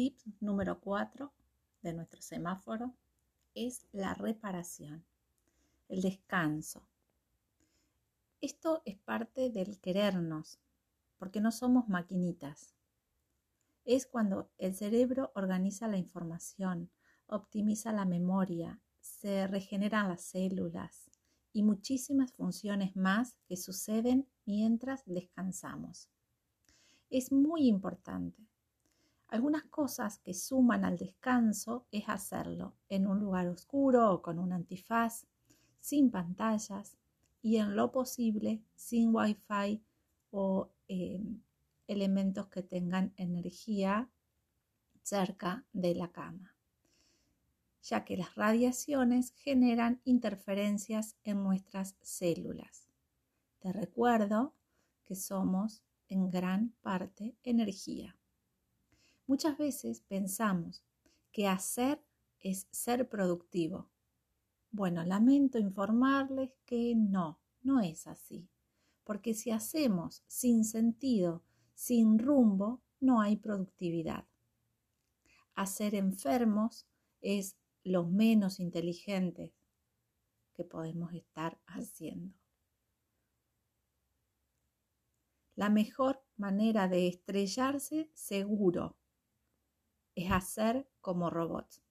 tip número 4 de nuestro semáforo es la reparación, el descanso. Esto es parte del querernos, porque no somos maquinitas. Es cuando el cerebro organiza la información, optimiza la memoria, se regeneran las células y muchísimas funciones más que suceden mientras descansamos. Es muy importante. Algunas cosas que suman al descanso es hacerlo en un lugar oscuro o con un antifaz, sin pantallas y en lo posible sin wifi o em, elementos que tengan energía cerca de la cama, ya que las radiaciones generan interferencias en nuestras células. Te recuerdo que somos en gran parte energía. Muchas veces pensamos que hacer es ser productivo. Bueno, lamento informarles que no, no es así, porque si hacemos sin sentido, sin rumbo, no hay productividad. Hacer enfermos es lo menos inteligente que podemos estar haciendo. La mejor manera de estrellarse seguro es hacer como robots.